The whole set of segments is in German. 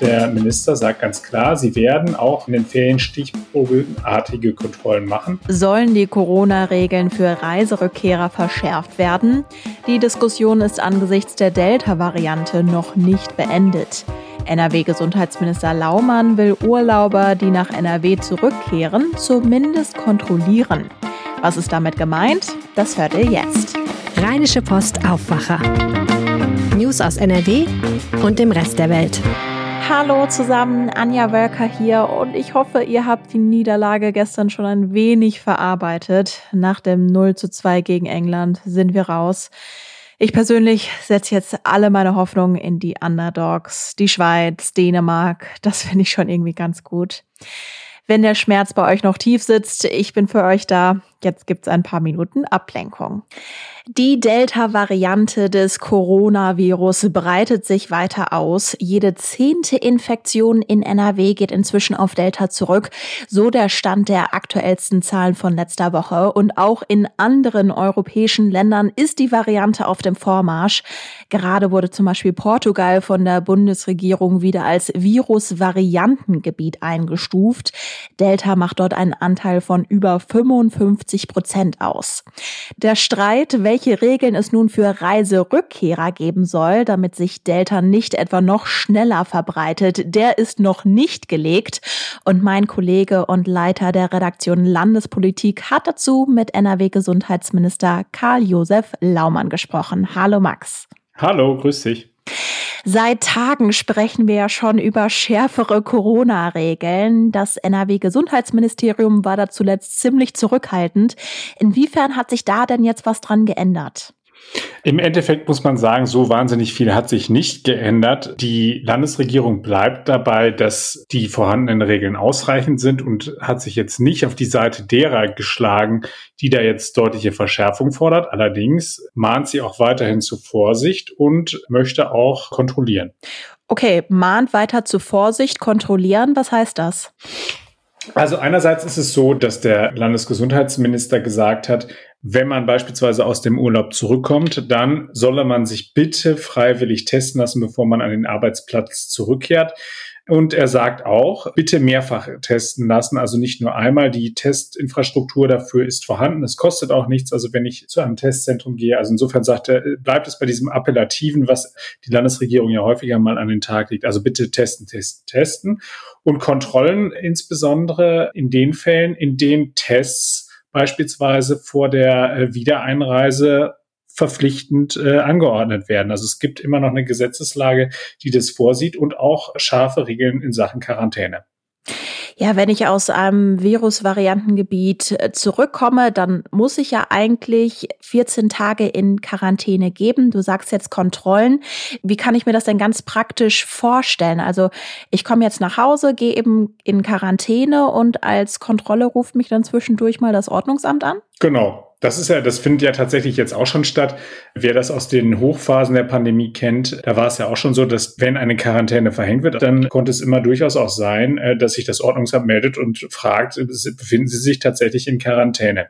Der Minister sagt ganz klar, sie werden auch in den Ferien stichprobenartige Kontrollen machen. Sollen die Corona-Regeln für Reiserückkehrer verschärft werden? Die Diskussion ist angesichts der Delta-Variante noch nicht beendet. NRW-Gesundheitsminister Laumann will Urlauber, die nach NRW zurückkehren, zumindest kontrollieren. Was ist damit gemeint? Das hört ihr jetzt. Rheinische Post Aufwacher. News aus NRW und dem Rest der Welt. Hallo zusammen, Anja Wölker hier und ich hoffe, ihr habt die Niederlage gestern schon ein wenig verarbeitet. Nach dem 0 zu 2 gegen England sind wir raus. Ich persönlich setze jetzt alle meine Hoffnungen in die Underdogs, die Schweiz, Dänemark. Das finde ich schon irgendwie ganz gut. Wenn der Schmerz bei euch noch tief sitzt, ich bin für euch da. Jetzt gibt's ein paar Minuten Ablenkung. Die Delta-Variante des Coronavirus breitet sich weiter aus. Jede zehnte Infektion in NRW geht inzwischen auf Delta zurück. So der Stand der aktuellsten Zahlen von letzter Woche. Und auch in anderen europäischen Ländern ist die Variante auf dem Vormarsch. Gerade wurde zum Beispiel Portugal von der Bundesregierung wieder als Virus-Variantengebiet eingestuft. Delta macht dort einen Anteil von über 55 Prozent aus. Der Streit, welche Regeln es nun für Reiserückkehrer geben soll, damit sich Delta nicht etwa noch schneller verbreitet, der ist noch nicht gelegt. Und mein Kollege und Leiter der Redaktion Landespolitik hat dazu mit NRW-Gesundheitsminister Karl-Josef Laumann gesprochen. Hallo Max. Hallo, grüß dich. Seit Tagen sprechen wir ja schon über schärfere Corona-Regeln. Das NRW-Gesundheitsministerium war da zuletzt ziemlich zurückhaltend. Inwiefern hat sich da denn jetzt was dran geändert? Im Endeffekt muss man sagen, so wahnsinnig viel hat sich nicht geändert. Die Landesregierung bleibt dabei, dass die vorhandenen Regeln ausreichend sind und hat sich jetzt nicht auf die Seite derer geschlagen, die da jetzt deutliche Verschärfung fordert. Allerdings mahnt sie auch weiterhin zu Vorsicht und möchte auch kontrollieren. Okay, mahnt weiter zu Vorsicht, kontrollieren. Was heißt das? Also einerseits ist es so, dass der Landesgesundheitsminister gesagt hat, wenn man beispielsweise aus dem Urlaub zurückkommt, dann solle man sich bitte freiwillig testen lassen, bevor man an den Arbeitsplatz zurückkehrt. Und er sagt auch, bitte mehrfach testen lassen, also nicht nur einmal. Die Testinfrastruktur dafür ist vorhanden. Es kostet auch nichts, also wenn ich zu einem Testzentrum gehe. Also insofern sagt er, bleibt es bei diesem Appellativen, was die Landesregierung ja häufiger mal an den Tag legt. Also bitte testen, testen, testen. Und Kontrollen insbesondere in den Fällen, in denen Tests beispielsweise vor der äh, Wiedereinreise verpflichtend äh, angeordnet werden. Also es gibt immer noch eine Gesetzeslage, die das vorsieht und auch scharfe Regeln in Sachen Quarantäne. Ja, wenn ich aus einem Virusvariantengebiet äh, zurückkomme, dann muss ich ja eigentlich 14 Tage in Quarantäne geben. Du sagst jetzt Kontrollen. Wie kann ich mir das denn ganz praktisch vorstellen? Also ich komme jetzt nach Hause, gehe eben in Quarantäne und als Kontrolle ruft mich dann zwischendurch mal das Ordnungsamt an? Genau. Das ist ja, das findet ja tatsächlich jetzt auch schon statt. Wer das aus den Hochphasen der Pandemie kennt, da war es ja auch schon so, dass wenn eine Quarantäne verhängt wird, dann konnte es immer durchaus auch sein, äh, dass sich das Ordnungsamt meldet und fragt, befinden Sie sich tatsächlich in Quarantäne?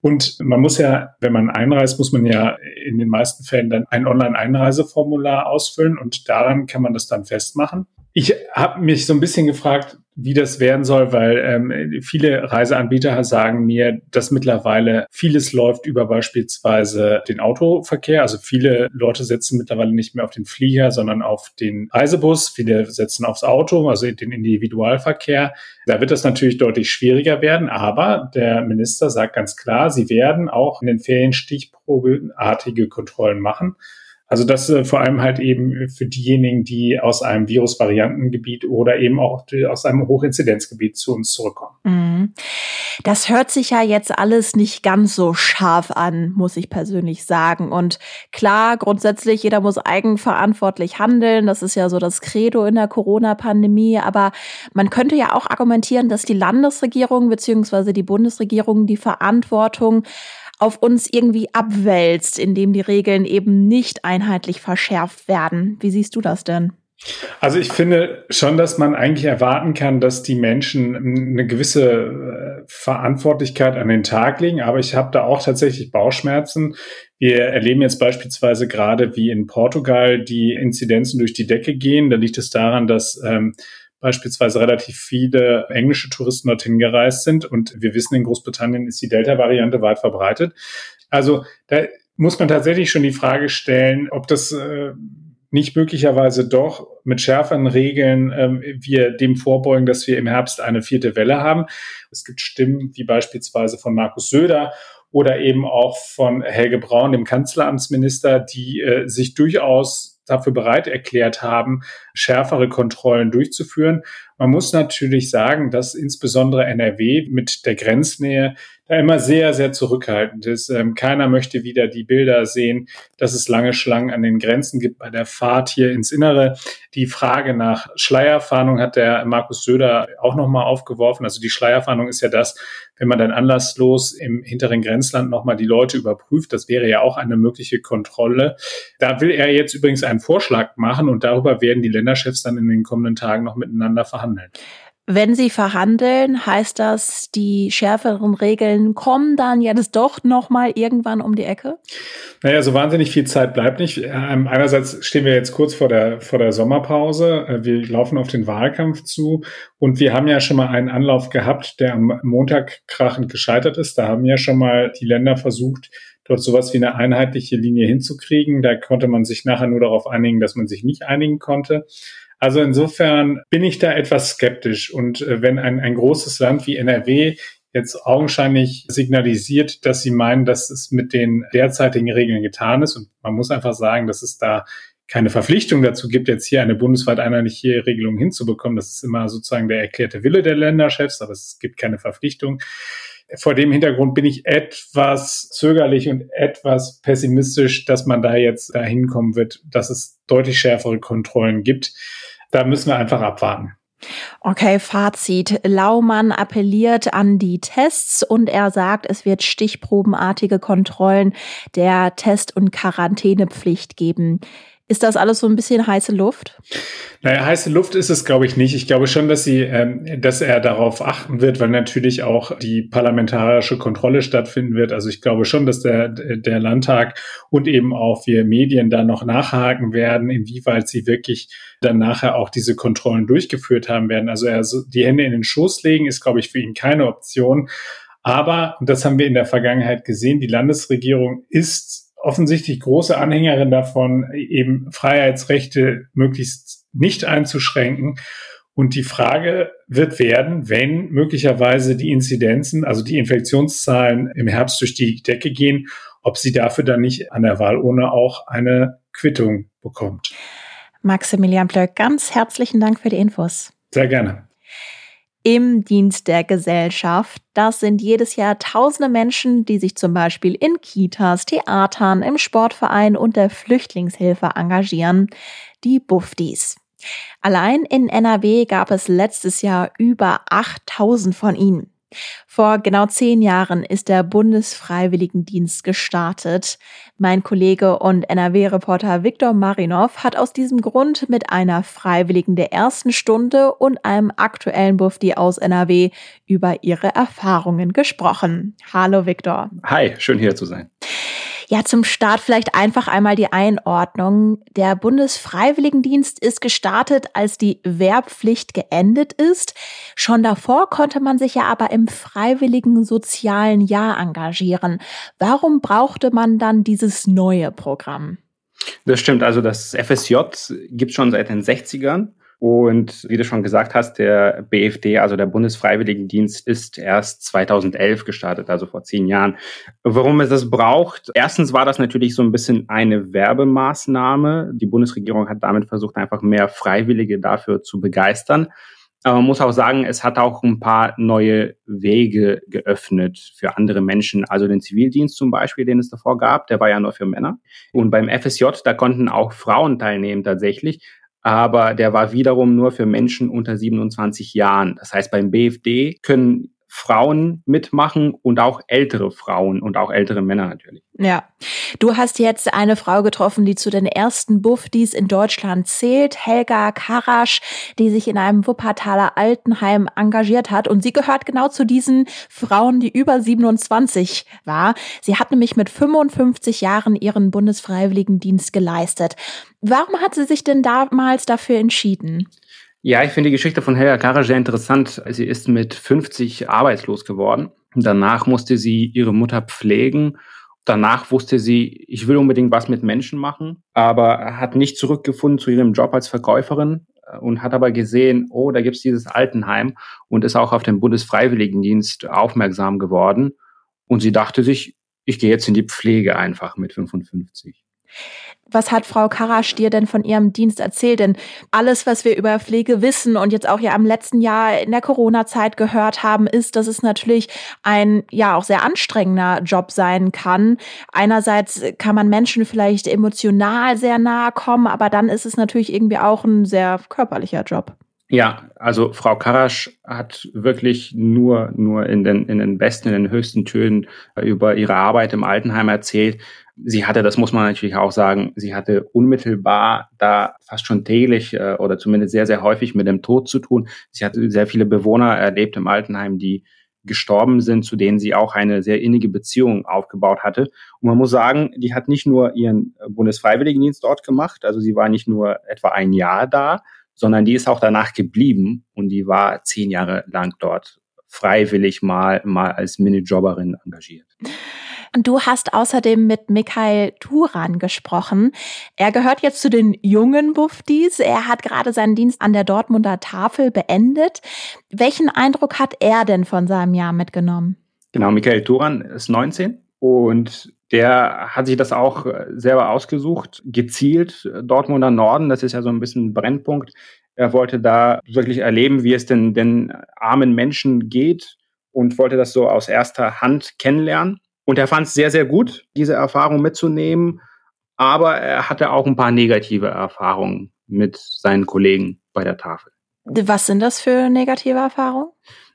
Und man muss ja, wenn man einreist, muss man ja in den meisten Fällen dann ein Online-Einreiseformular ausfüllen und daran kann man das dann festmachen. Ich habe mich so ein bisschen gefragt, wie das werden soll, weil ähm, viele Reiseanbieter sagen mir, dass mittlerweile vieles läuft über beispielsweise den Autoverkehr. Also viele Leute setzen mittlerweile nicht mehr auf den Flieger, sondern auf den Reisebus. Viele setzen aufs Auto, also den Individualverkehr. Da wird das natürlich deutlich schwieriger werden, aber der Minister sagt ganz klar, sie werden auch in den Ferien stichprobeartige Kontrollen machen. Also das äh, vor allem halt eben für diejenigen, die aus einem Virusvariantengebiet oder eben auch aus einem Hochinzidenzgebiet zu uns zurückkommen. Mhm. Das hört sich ja jetzt alles nicht ganz so scharf an, muss ich persönlich sagen. Und klar, grundsätzlich, jeder muss eigenverantwortlich handeln. Das ist ja so das Credo in der Corona-Pandemie. Aber man könnte ja auch argumentieren, dass die Landesregierung beziehungsweise die Bundesregierung die Verantwortung auf uns irgendwie abwälzt, indem die Regeln eben nicht einheitlich verschärft werden. Wie siehst du das denn? Also ich finde schon, dass man eigentlich erwarten kann, dass die Menschen eine gewisse äh, Verantwortlichkeit an den Tag legen. Aber ich habe da auch tatsächlich Bauchschmerzen. Wir erleben jetzt beispielsweise gerade, wie in Portugal die Inzidenzen durch die Decke gehen. Da liegt es daran, dass ähm, beispielsweise relativ viele englische Touristen dorthin gereist sind. Und wir wissen, in Großbritannien ist die Delta-Variante weit verbreitet. Also da muss man tatsächlich schon die Frage stellen, ob das äh, nicht möglicherweise doch mit schärferen Regeln ähm, wir dem vorbeugen, dass wir im Herbst eine vierte Welle haben. Es gibt Stimmen wie beispielsweise von Markus Söder oder eben auch von Helge Braun, dem Kanzleramtsminister, die äh, sich durchaus dafür bereit erklärt haben, schärfere Kontrollen durchzuführen. Man muss natürlich sagen, dass insbesondere NRW mit der Grenznähe da immer sehr, sehr zurückhaltend ist. Ähm, keiner möchte wieder die Bilder sehen, dass es lange Schlangen an den Grenzen gibt bei der Fahrt hier ins Innere. Die Frage nach Schleierfahndung hat der Markus Söder auch nochmal aufgeworfen. Also die Schleierfahndung ist ja das, wenn man dann anlasslos im hinteren Grenzland nochmal die Leute überprüft. Das wäre ja auch eine mögliche Kontrolle. Da will er jetzt übrigens einen Vorschlag machen und darüber werden die Länderchefs dann in den kommenden Tagen noch miteinander verhandeln. Wenn Sie verhandeln, heißt das, die schärferen Regeln kommen dann ja das doch noch mal irgendwann um die Ecke? Naja, so wahnsinnig viel Zeit bleibt nicht. Ähm, einerseits stehen wir jetzt kurz vor der, vor der Sommerpause. Äh, wir laufen auf den Wahlkampf zu und wir haben ja schon mal einen Anlauf gehabt, der am Montag krachend gescheitert ist. Da haben ja schon mal die Länder versucht, dort sowas wie eine einheitliche Linie hinzukriegen. Da konnte man sich nachher nur darauf einigen, dass man sich nicht einigen konnte. Also insofern bin ich da etwas skeptisch. Und äh, wenn ein, ein großes Land wie NRW jetzt augenscheinlich signalisiert, dass sie meinen, dass es mit den derzeitigen Regeln getan ist. Und man muss einfach sagen, dass es da keine Verpflichtung dazu gibt, jetzt hier eine bundesweit einheitliche Regelung hinzubekommen. Das ist immer sozusagen der erklärte Wille der Länderchefs, aber es gibt keine Verpflichtung. Vor dem Hintergrund bin ich etwas zögerlich und etwas pessimistisch, dass man da jetzt dahin kommen wird, dass es deutlich schärfere Kontrollen gibt da müssen wir einfach abwarten. Okay, Fazit. Laumann appelliert an die Tests und er sagt, es wird stichprobenartige Kontrollen der Test- und Quarantänepflicht geben. Ist das alles so ein bisschen heiße Luft? Naja, heiße Luft ist es, glaube ich, nicht. Ich glaube schon, dass sie, ähm, dass er darauf achten wird, weil natürlich auch die parlamentarische Kontrolle stattfinden wird. Also ich glaube schon, dass der, der Landtag und eben auch wir Medien da noch nachhaken werden, inwieweit sie wirklich dann nachher auch diese Kontrollen durchgeführt haben werden. Also er die Hände in den Schoß legen ist, glaube ich, für ihn keine Option. Aber, und das haben wir in der Vergangenheit gesehen, die Landesregierung ist offensichtlich große Anhängerin davon, eben Freiheitsrechte möglichst nicht einzuschränken. Und die Frage wird werden, wenn möglicherweise die Inzidenzen, also die Infektionszahlen im Herbst durch die Decke gehen, ob sie dafür dann nicht an der Wahlurne auch eine Quittung bekommt. Maximilian Plöck, ganz herzlichen Dank für die Infos. Sehr gerne. Im Dienst der Gesellschaft, das sind jedes Jahr tausende Menschen, die sich zum Beispiel in Kitas, Theatern, im Sportverein und der Flüchtlingshilfe engagieren, die Buftis. Allein in NRW gab es letztes Jahr über 8000 von ihnen. Vor genau zehn Jahren ist der Bundesfreiwilligendienst gestartet. Mein Kollege und NRW-Reporter Viktor Marinov hat aus diesem Grund mit einer Freiwilligen der ersten Stunde und einem aktuellen Bufti aus NRW über ihre Erfahrungen gesprochen. Hallo Viktor. Hi, schön hier zu sein. Ja, zum Start vielleicht einfach einmal die Einordnung. Der Bundesfreiwilligendienst ist gestartet, als die Wehrpflicht geendet ist. Schon davor konnte man sich ja aber im freiwilligen sozialen Jahr engagieren. Warum brauchte man dann dieses neue Programm? Das stimmt. Also das FSJ gibt es schon seit den 60ern. Und wie du schon gesagt hast, der BFD, also der Bundesfreiwilligendienst, ist erst 2011 gestartet, also vor zehn Jahren. Warum es das braucht? Erstens war das natürlich so ein bisschen eine Werbemaßnahme. Die Bundesregierung hat damit versucht, einfach mehr Freiwillige dafür zu begeistern. Aber man muss auch sagen, es hat auch ein paar neue Wege geöffnet für andere Menschen. Also den Zivildienst zum Beispiel, den es davor gab, der war ja nur für Männer. Und beim FSJ, da konnten auch Frauen teilnehmen tatsächlich aber der war wiederum nur für Menschen unter 27 Jahren. Das heißt, beim BFD können Frauen mitmachen und auch ältere Frauen und auch ältere Männer natürlich. Ja, du hast jetzt eine Frau getroffen, die zu den ersten Buffdies in Deutschland zählt, Helga Karasch, die sich in einem Wuppertaler Altenheim engagiert hat. Und sie gehört genau zu diesen Frauen, die über 27 war. Sie hat nämlich mit 55 Jahren ihren Bundesfreiwilligendienst geleistet. Warum hat sie sich denn damals dafür entschieden? Ja, ich finde die Geschichte von Helga Kara sehr interessant. Sie ist mit 50 arbeitslos geworden. Danach musste sie ihre Mutter pflegen. Danach wusste sie, ich will unbedingt was mit Menschen machen, aber hat nicht zurückgefunden zu ihrem Job als Verkäuferin äh, und hat aber gesehen, oh, da gibt's dieses Altenheim und ist auch auf den Bundesfreiwilligendienst aufmerksam geworden. Und sie dachte sich, ich gehe jetzt in die Pflege einfach mit 55. Was hat Frau Karasch dir denn von ihrem Dienst erzählt? Denn alles, was wir über Pflege wissen und jetzt auch ja im letzten Jahr in der Corona-Zeit gehört haben, ist, dass es natürlich ein ja auch sehr anstrengender Job sein kann. Einerseits kann man Menschen vielleicht emotional sehr nahe kommen, aber dann ist es natürlich irgendwie auch ein sehr körperlicher Job. Ja, also Frau Karasch hat wirklich nur, nur in den, in den besten, in den höchsten Tönen über ihre Arbeit im Altenheim erzählt sie hatte, das muss man natürlich auch sagen, sie hatte unmittelbar da fast schon täglich äh, oder zumindest sehr, sehr häufig mit dem Tod zu tun. Sie hat sehr viele Bewohner erlebt im Altenheim, die gestorben sind, zu denen sie auch eine sehr innige Beziehung aufgebaut hatte. Und man muss sagen, die hat nicht nur ihren Bundesfreiwilligendienst dort gemacht, also sie war nicht nur etwa ein Jahr da, sondern die ist auch danach geblieben und die war zehn Jahre lang dort freiwillig mal, mal als Minijobberin engagiert. Du hast außerdem mit Mikhail Turan gesprochen. Er gehört jetzt zu den jungen Buftis. Er hat gerade seinen Dienst an der Dortmunder Tafel beendet. Welchen Eindruck hat er denn von seinem Jahr mitgenommen? Genau, Michael Turan ist 19 und der hat sich das auch selber ausgesucht, gezielt Dortmunder Norden, das ist ja so ein bisschen ein Brennpunkt. Er wollte da wirklich erleben, wie es denn den armen Menschen geht und wollte das so aus erster Hand kennenlernen. Und er fand es sehr, sehr gut, diese Erfahrung mitzunehmen. Aber er hatte auch ein paar negative Erfahrungen mit seinen Kollegen bei der Tafel. Was sind das für negative Erfahrungen?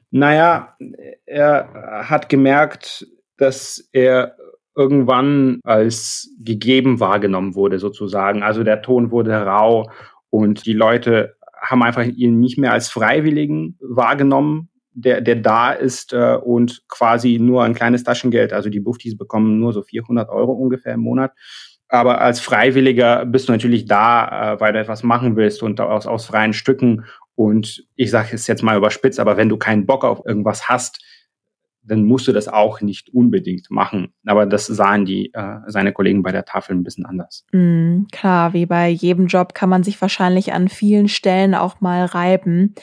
Naja, er hat gemerkt, dass er irgendwann als gegeben wahrgenommen wurde, sozusagen. Also der Ton wurde rau und die Leute haben einfach ihn nicht mehr als Freiwilligen wahrgenommen, der, der da ist äh, und quasi nur ein kleines Taschengeld, also die Buftis bekommen nur so 400 Euro ungefähr im Monat. Aber als Freiwilliger bist du natürlich da, äh, weil du etwas machen willst und aus, aus freien Stücken. Und ich sage es jetzt mal überspitzt, aber wenn du keinen Bock auf irgendwas hast, dann musst du das auch nicht unbedingt machen. Aber das sahen die äh, seine Kollegen bei der Tafel ein bisschen anders. Mm, klar, wie bei jedem Job kann man sich wahrscheinlich an vielen Stellen auch mal reiben.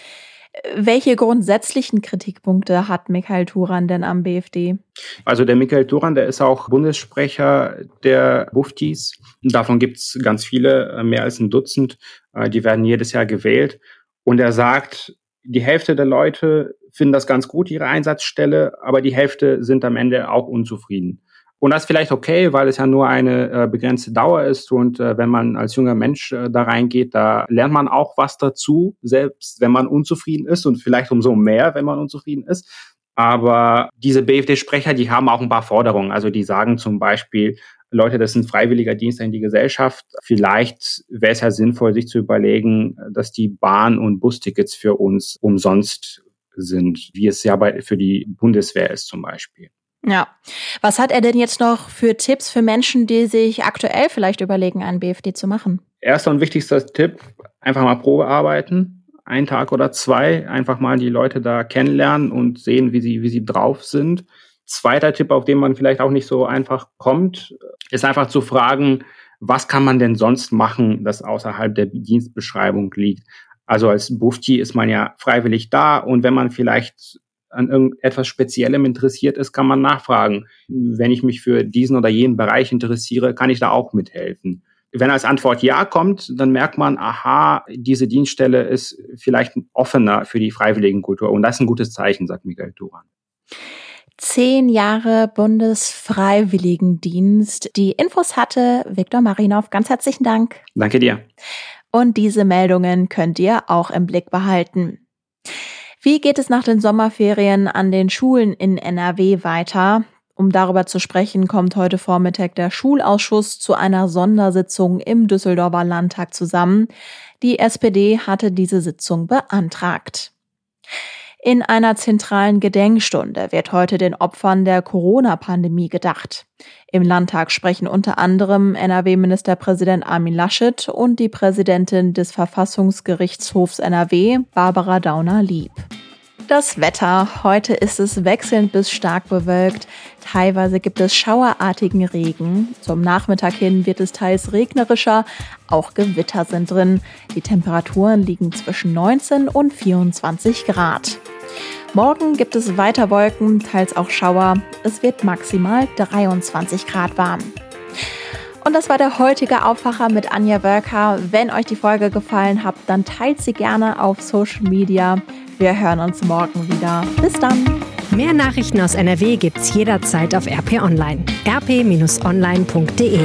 Welche grundsätzlichen Kritikpunkte hat Michael Turan denn am BFD? Also der Michael Turan, der ist auch Bundessprecher der Buftis. Davon gibt es ganz viele, äh, mehr als ein Dutzend. Äh, die werden jedes Jahr gewählt. Und er sagt, die Hälfte der Leute finden das ganz gut, ihre Einsatzstelle, aber die Hälfte sind am Ende auch unzufrieden. Und das ist vielleicht okay, weil es ja nur eine äh, begrenzte Dauer ist. Und äh, wenn man als junger Mensch äh, da reingeht, da lernt man auch was dazu, selbst wenn man unzufrieden ist und vielleicht umso mehr, wenn man unzufrieden ist. Aber diese BFD-Sprecher, die haben auch ein paar Forderungen. Also die sagen zum Beispiel, Leute, das sind freiwilliger Dienst in die Gesellschaft. Vielleicht wäre es ja sinnvoll, sich zu überlegen, dass die Bahn- und Bustickets für uns umsonst sind, wie es ja bei, für die Bundeswehr ist zum Beispiel. Ja. Was hat er denn jetzt noch für Tipps für Menschen, die sich aktuell vielleicht überlegen, einen BFD zu machen? Erster und wichtigster Tipp, einfach mal Probe arbeiten. Ein Tag oder zwei, einfach mal die Leute da kennenlernen und sehen, wie sie, wie sie drauf sind. Zweiter Tipp, auf den man vielleicht auch nicht so einfach kommt, ist einfach zu fragen, was kann man denn sonst machen, das außerhalb der Dienstbeschreibung liegt. Also als Bufti ist man ja freiwillig da und wenn man vielleicht an irgendetwas Speziellem interessiert ist, kann man nachfragen. Wenn ich mich für diesen oder jenen Bereich interessiere, kann ich da auch mithelfen. Wenn als Antwort Ja kommt, dann merkt man, aha, diese Dienststelle ist vielleicht offener für die Freiwilligenkultur. Und das ist ein gutes Zeichen, sagt Michael Turan. Zehn Jahre Bundesfreiwilligendienst. Die Infos hatte Viktor Marinov. Ganz herzlichen Dank. Danke dir. Und diese Meldungen könnt ihr auch im Blick behalten. Wie geht es nach den Sommerferien an den Schulen in NRW weiter? Um darüber zu sprechen, kommt heute Vormittag der Schulausschuss zu einer Sondersitzung im Düsseldorfer Landtag zusammen. Die SPD hatte diese Sitzung beantragt. In einer zentralen Gedenkstunde wird heute den Opfern der Corona-Pandemie gedacht. Im Landtag sprechen unter anderem NRW-Ministerpräsident Armin Laschet und die Präsidentin des Verfassungsgerichtshofs NRW, Barbara Dauner-Lieb. Das Wetter. Heute ist es wechselnd bis stark bewölkt. Teilweise gibt es schauerartigen Regen. Zum Nachmittag hin wird es teils regnerischer. Auch Gewitter sind drin. Die Temperaturen liegen zwischen 19 und 24 Grad. Morgen gibt es weiter Wolken, teils auch Schauer. Es wird maximal 23 Grad warm. Und das war der heutige Aufwacher mit Anja Wölker. Wenn euch die Folge gefallen hat, dann teilt sie gerne auf Social Media. Wir hören uns morgen wieder. Bis dann. Mehr Nachrichten aus NRW gibt's jederzeit auf RP Online. rp-online.de